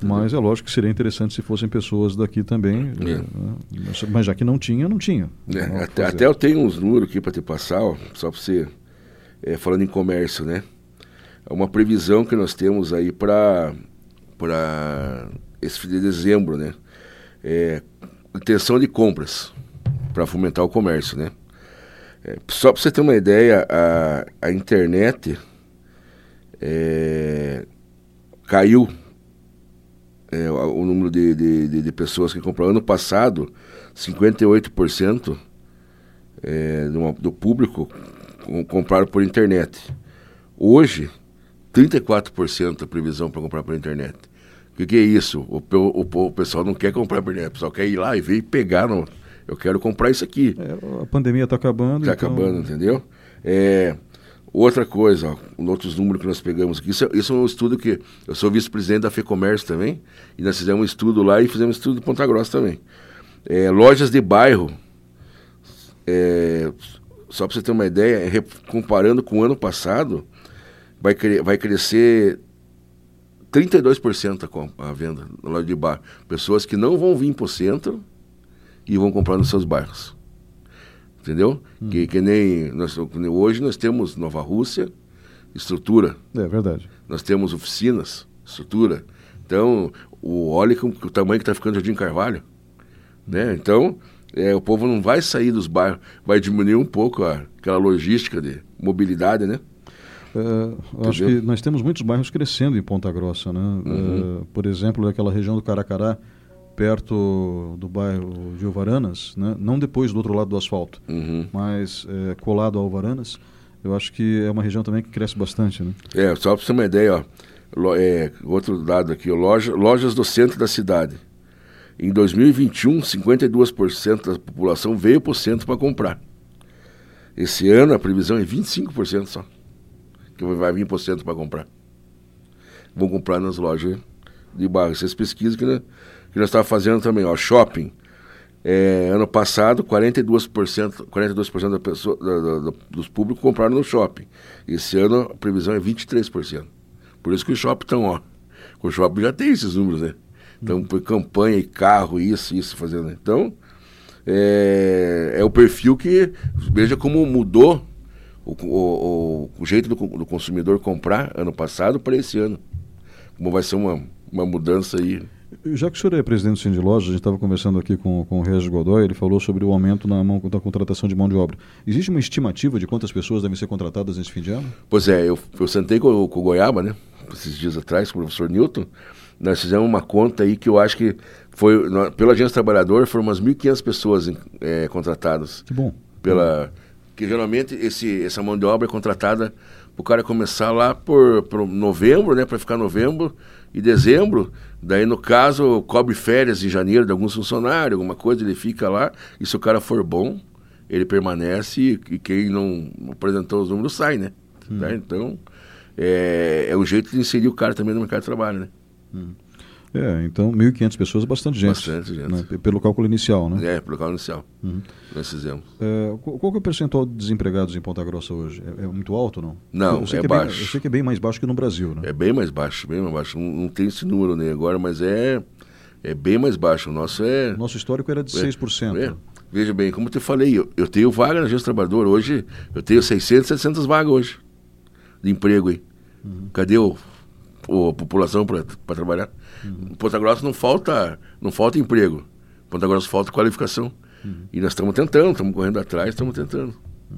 Mas é lógico que seria interessante se fossem pessoas daqui também. É. Né? Mas já que não tinha, não tinha. É, até, até, eu tenho uns números aqui para te passar, ó, só para você. É, falando em comércio, né? É uma previsão que nós temos aí para esse de dezembro, né? é, intenção de compras para fomentar o comércio, né? É, só para você ter uma ideia, a, a internet é, caiu é, o número de, de, de, pessoas que compraram. Ano passado, 58% é, do, do público compraram por internet. Hoje, 34% a previsão para comprar por internet. O que, que, é isso? O, o, o, pessoal não quer comprar por internet, o pessoal quer ir lá e ver e pegar no, Eu quero comprar isso aqui. É, a pandemia está acabando. Está então... acabando, entendeu? É, outra coisa, ó, outros números que nós pegamos aqui, isso, é, isso é um estudo que eu sou vice-presidente da FEComércio também, e nós fizemos um estudo lá e fizemos um estudo de Ponta Grossa também. É, lojas de bairro, é, só para você ter uma ideia, comparando com o ano passado, vai, cre vai crescer 32% a, a venda na loja de bairro. Pessoas que não vão vir para o centro e vão comprar nos seus bairros. Entendeu? Hum. Que, que nem nós, hoje nós temos Nova Rússia, estrutura. É verdade. Nós temos oficinas, estrutura. Então, o, olha que, o tamanho que está ficando o Jardim Carvalho. Né? Então, é, o povo não vai sair dos bairros, vai diminuir um pouco a, aquela logística de mobilidade, né? Uh, acho que nós temos muitos bairros crescendo em Ponta Grossa, né? Uhum. Uh, por exemplo, naquela região do Caracará, perto do bairro de Alvaranas, né? não depois do outro lado do asfalto, uhum. mas é, colado a Alvaranas, eu acho que é uma região também que cresce bastante. Né? É, só para você ter uma ideia, ó, é, outro dado aqui, loja, lojas do centro da cidade. Em 2021, 52% da população veio para o centro para comprar. Esse ano a previsão é 25% só que vai vir para o centro para comprar. Vão comprar nas lojas de bairro. Essas pesquisas que, né, que nós estávamos fazendo também, ó, shopping. É, ano passado, 42%, 42% da pessoa, da, da, dos públicos compraram no shopping. Esse ano a previsão é 23%. Por isso que o shopping estão, ó. O shopping já tem esses números, né? Então, por campanha e carro, isso, isso fazendo. Então, é, é o perfil que, veja como mudou o, o, o jeito do, do, consumidor comprar ano passado para esse ano. Como vai ser uma, uma mudança aí. Já que o senhor é presidente do Cindy Lojas, a gente estava conversando aqui com, com o Regis Godoy, ele falou sobre o aumento na mão, da contratação de mão de obra. Existe uma estimativa de quantas pessoas devem ser contratadas nesse fim de ano? Pois é, eu, eu sentei com, com o Goiaba, né, esses dias atrás, com o professor Newton, nós fizemos uma conta aí que eu acho que foi, pela Agência Trabalhador, foram umas 1.500 pessoas é, contratadas. Que bom. Pela... Que geralmente esse, essa mão de obra é contratada para o cara começar lá por, por novembro, né? Para ficar novembro e dezembro. Daí, no caso, cobre férias em janeiro de alguns funcionários, alguma coisa, ele fica lá. E se o cara for bom, ele permanece e, quem não apresentou os números sai, né? Hum. Tá? Então, é, é um jeito de inserir o cara também no mercado de trabalho, né? Hum. É, então 1.500 pessoas é bastante gente. Bastante gente. Né? Pelo cálculo inicial, né? É, pelo cálculo inicial. Uhum. Nós fizemos. É, qual que é o percentual de desempregados em Ponta Grossa hoje? É, é muito alto ou não? Não, é, é baixo. Bem, eu sei que é bem mais baixo que no Brasil, né? É bem mais baixo, bem mais baixo. Não, não tem esse número nem agora, mas é, é bem mais baixo. O nosso é... O nosso histórico era de é, 6%. É. Veja bem, como eu te falei, eu, eu tenho vaga na Agência Trabalhador hoje, eu tenho 600, 700 vagas hoje de emprego aí. Uhum. Cadê o, o, a população para trabalhar? Uhum. Ponta Grossa não falta, não falta emprego. Ponta Grossa falta qualificação. Uhum. E nós estamos tentando, estamos correndo atrás, estamos tentando. Uhum.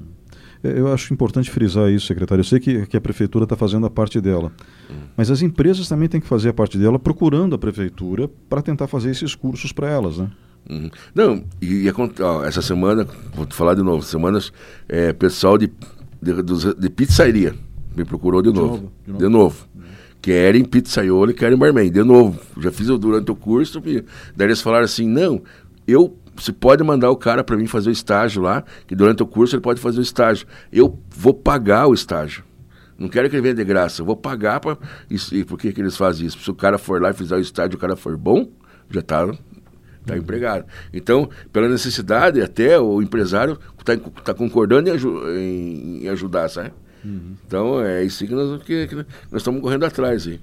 É, eu acho importante frisar isso, secretário. Eu sei que, que a prefeitura está fazendo a parte dela, uhum. mas as empresas também têm que fazer a parte dela, procurando a prefeitura para tentar fazer esses cursos para elas, né? Uhum. Não, e, e ó, essa semana, vou te falar de novo, semanas, é, pessoal de, de, de, de pizzaria me procurou de, de novo, novo. De novo. De novo querem pizzaiolo e querem barman. De novo, já fiz durante o curso, daí eles falaram assim, não, eu você pode mandar o cara para mim fazer o estágio lá, que durante o curso ele pode fazer o estágio. Eu vou pagar o estágio. Não quero que ele venha de graça, eu vou pagar para. E por que, que eles fazem isso? Se o cara for lá e fizer o estágio, o cara for bom, já está tá empregado. Então, pela necessidade, até o empresário está tá concordando em, em ajudar, sabe? Uhum. Então é isso que nós, que, que nós estamos correndo atrás. Aí.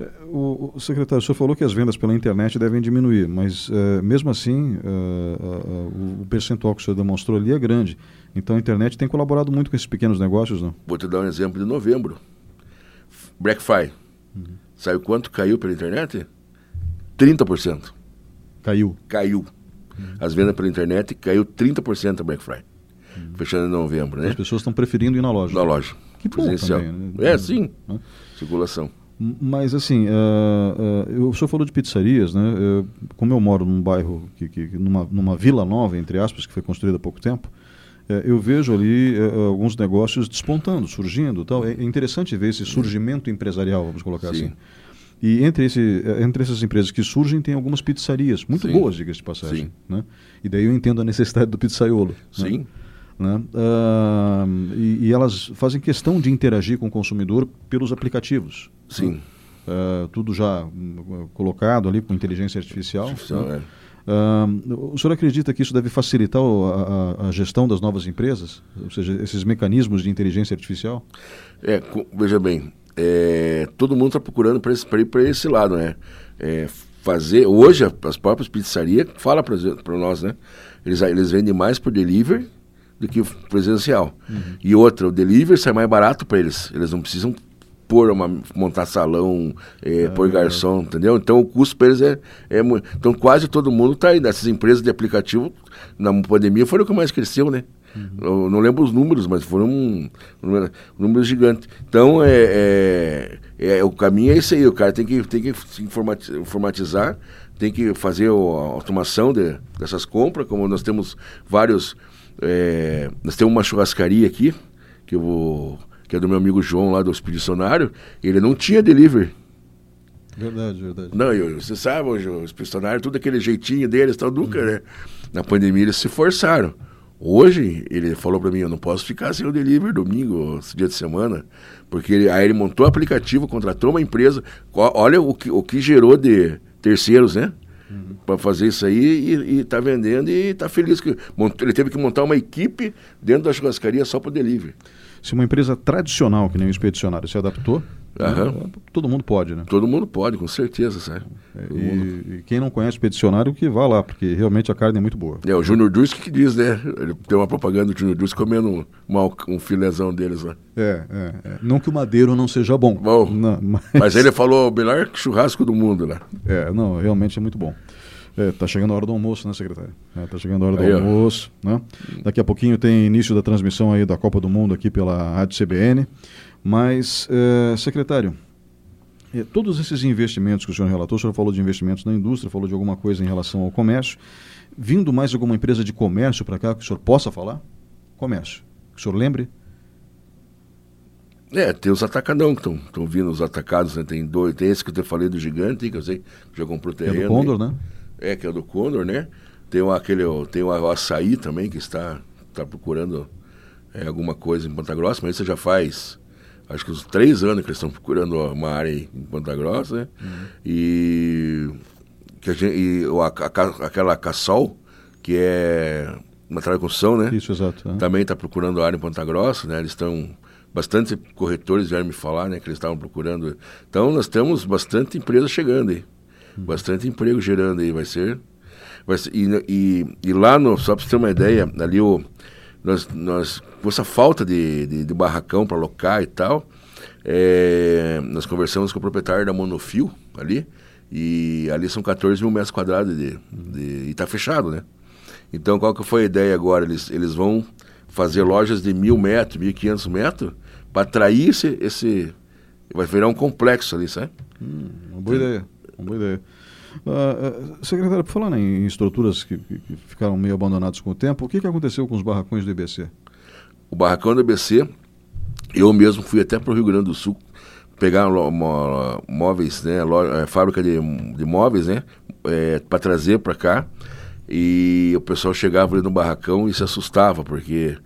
É, o, o, secretário, o senhor falou que as vendas pela internet devem diminuir, mas uh, mesmo assim uh, uh, o percentual que o senhor demonstrou ali é grande. Então a internet tem colaborado muito com esses pequenos negócios, não? Vou te dar um exemplo de novembro. Black Friday. Uhum. Sabe quanto caiu pela internet? 30%. Caiu? Caiu. Uhum. As vendas pela internet caiu 30% a Black Friday fechando em novembro, né? As pessoas estão preferindo ir na loja. Na loja. Que bom presencial. também, né? É, sim. Né? Circulação. Mas assim, uh, uh, o senhor falou de pizzarias, né? Uh, como eu moro num bairro, que, que, numa, numa vila nova, entre aspas, que foi construída há pouco tempo, eu vejo ali alguns negócios despontando, surgindo tal. É interessante ver esse surgimento empresarial, vamos colocar Sim. assim. E entre, esse, entre essas empresas que surgem, tem algumas pizzarias, muito Sim. boas, diga-se de passagem. Sim. Né? E daí eu entendo a necessidade do pizzaiolo. Né? Sim. Né? Né? Uh, e, e, elas fazem questão de interagir com o consumidor pelos aplicativos. Sim. Uh, tudo já uh, colocado ali com inteligência artificial. artificial né? é. o senhor acredita que isso deve facilitar a, a, a, gestão das novas empresas? Ou seja, esses mecanismos de inteligência artificial? É, veja bem, é, todo mundo está procurando para ir para esse lado, né? É, fazer hoje as próprias pizzarias fala para nós, né? Eles, eles vendem mais por delivery do que o presencial. Uhum. E outra, o delivery sai mais barato para eles. Eles não precisam pôr uma, montar salão, é, ah, pôr garçom, é. entendeu? Então o custo para eles é, é muito. Então quase todo mundo está aí. Nessas empresas de aplicativo, na pandemia, foram o que mais cresceu, né? Uhum. Não lembro os números, mas foram um, um número gigante. Então, é, é, é, o caminho é esse aí. O cara tem que, tem que se informatizar, tem que fazer a automação de, dessas compras, como nós temos vários é, nós temos uma churrascaria aqui, que, eu vou, que é do meu amigo João, lá do Expedicionário, ele não tinha delivery. Verdade, verdade. Não, eu, você sabe, hoje, os expedicionários, tudo aquele jeitinho deles, tal, nunca, uhum. né? Na pandemia eles se forçaram. Hoje, ele falou para mim, eu não posso ficar sem o delivery domingo, esse dia de semana, porque ele, aí ele montou o aplicativo, contratou uma empresa, olha o que, o que gerou de terceiros, né? Uhum. para fazer isso aí e está vendendo e está feliz. que Ele teve que montar uma equipe dentro da churrascaria só para delivery. Se uma empresa tradicional, que nem o expedicionário, se adaptou, Uhum. Todo mundo pode, né? Todo mundo pode, com certeza, sabe? É, e, e, quem não conhece o peticionário, que vá lá, porque realmente a carne é muito boa. É, o Júnior Dusk que diz, né? Ele tem uma propaganda do Júnior Dusk comendo uma, um filézão deles lá. É, é, é, Não que o madeiro não seja bom. Bom, não, mas... mas... ele falou o melhor churrasco do mundo lá. É, não, realmente é muito bom. É, tá chegando a hora do almoço, né, secretário? É, tá chegando a hora do aí, almoço, né? Daqui a pouquinho tem início da transmissão aí da Copa do Mundo aqui pela Rádio CBN. Mas, é, secretário, é, todos esses investimentos que o senhor relatou, o senhor falou de investimentos na indústria, falou de alguma coisa em relação ao comércio. Vindo mais alguma empresa de comércio para cá que o senhor possa falar? Comércio. Que o senhor lembre? É, tem os atacadão que estão vindo, os atacados, né? Tem dois, tem esse que eu te falei do gigante, que eu sei, que já comprou terreno. É do Condor, né? É, que é do Condor, né? Tem o, aquele, tem o açaí também, que está, está procurando é, alguma coisa em Ponta Grossa, mas isso já faz acho que uns três anos que eles estão procurando uma área em Ponta Grossa, né? Uhum. E, que a gente, e a, a, aquela Cassol, que é uma construção, né? Isso, exato. É. Também está procurando área em Ponta Grossa, né? Eles estão bastante corretores vieram me falar, né, que eles estavam procurando. Então nós temos bastante empresa chegando aí. Bastante emprego gerando aí, vai ser, vai ser e, e, e lá no só para você ter uma ideia, ali o nós, nós com essa falta de, de, de barracão para alocar e tal, é, nós conversamos com o proprietário da Monofio ali, e ali são 14 mil metros quadrados de, de, e está fechado, né? Então, qual que foi a ideia agora? Eles, eles vão fazer lojas de mil metros, mil e quinhentos metros, para atrair esse, esse... Vai virar um complexo ali, sabe? Hum, uma boa ideia, uma boa ideia. Uh, secretário, por falar em estruturas que, que, que, ficaram meio abandonadas com o tempo, o que, que aconteceu com os barracões do IBC? O barracão do IBC, eu mesmo fui até para o Rio Grande do Sul pegar uma, móveis, né, loja, é, fábrica de, de móveis, né, é, para trazer para cá. E o pessoal chegava ali no barracão e se assustava, porque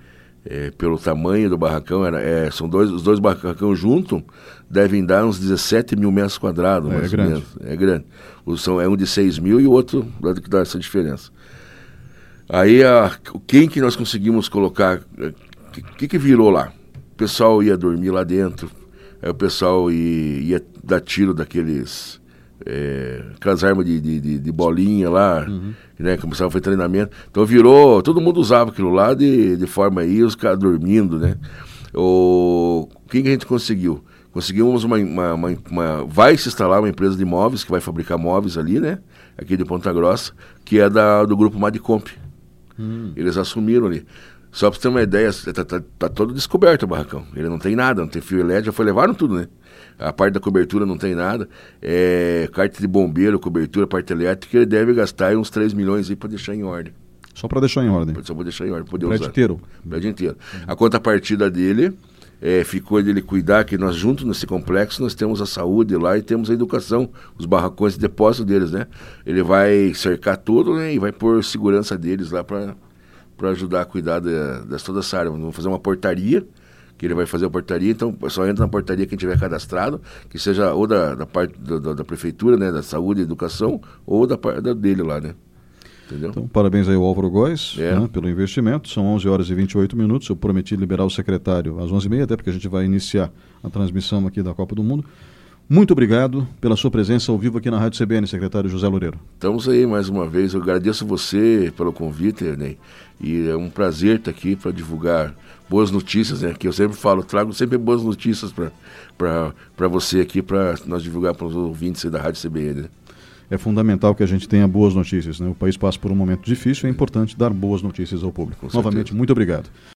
é, pelo tamanho do barracão, era, é, são dois, os dois barracões juntos devem dar uns 17 mil metros quadrados, é, mais é, grande. menos. É grande. O, são, é um de 6 mil e o outro que dá essa diferença. Aí, a, quem que nós conseguimos colocar? O é, que, que virou lá? O pessoal ia dormir lá dentro, aí o pessoal ia, ia dar tiro daqueles é, aquelas armas de, de, de, bolinha lá, uhum. né? Começava a fazer treinamento. Então virou, todo mundo usava aquilo lá de, de forma aí, os caras dormindo, né? O, o que, que a gente conseguiu? Conseguimos uma, uma, uma, uma, Vai se instalar uma empresa de móveis que vai fabricar móveis ali, né? Aqui de Ponta Grossa, que é da, do grupo Madicomp. Hum. Eles assumiram ali. Só para você ter uma ideia, tá, tá, tá, todo descoberto o barracão. Ele não tem nada, não tem fio elétrico, já foi levaram tudo, né? A parte da cobertura não tem nada. É, carta de bombeiro, cobertura, parte elétrica, ele deve gastar uns 3 milhões aí para deixar em ordem. Só para deixar em ordem? Só para deixar em ordem, poder prédio usar. inteiro? Prédio inteiro. A contrapartida dele é, ficou dele cuidar que nós juntos nesse complexo nós temos a saúde lá e temos a educação, os barracões de depósito deles, né? Ele vai cercar tudo né, e vai pôr segurança deles lá para para ajudar a cuidar de, de toda essa área. Vamos fazer uma portaria que ele vai fazer a portaria, então só entra na portaria quem tiver cadastrado, que seja ou da, da parte da, da, da prefeitura, né, da saúde e educação, ou da parte dele lá, né? Entendeu? Então, parabéns aí ao Álvaro Góes é. né, pelo investimento. São 11 horas e 28 minutos. Eu prometi liberar o secretário às 11h30, até porque a gente vai iniciar a transmissão aqui da Copa do Mundo. Muito obrigado pela sua presença ao vivo aqui na Rádio CBN, secretário José Loureiro. Estamos aí mais uma vez. Eu agradeço você pelo convite, Ney. E é um prazer estar aqui para divulgar boas notícias, né? Que eu sempre falo, trago sempre boas notícias para você aqui, para nós divulgar para os ouvintes da Rádio CBN. Né? é fundamental que a gente tenha boas notícias. Né? O país passa por um momento difícil, é importante dar boas notícias ao público. Novamente, muito obrigado.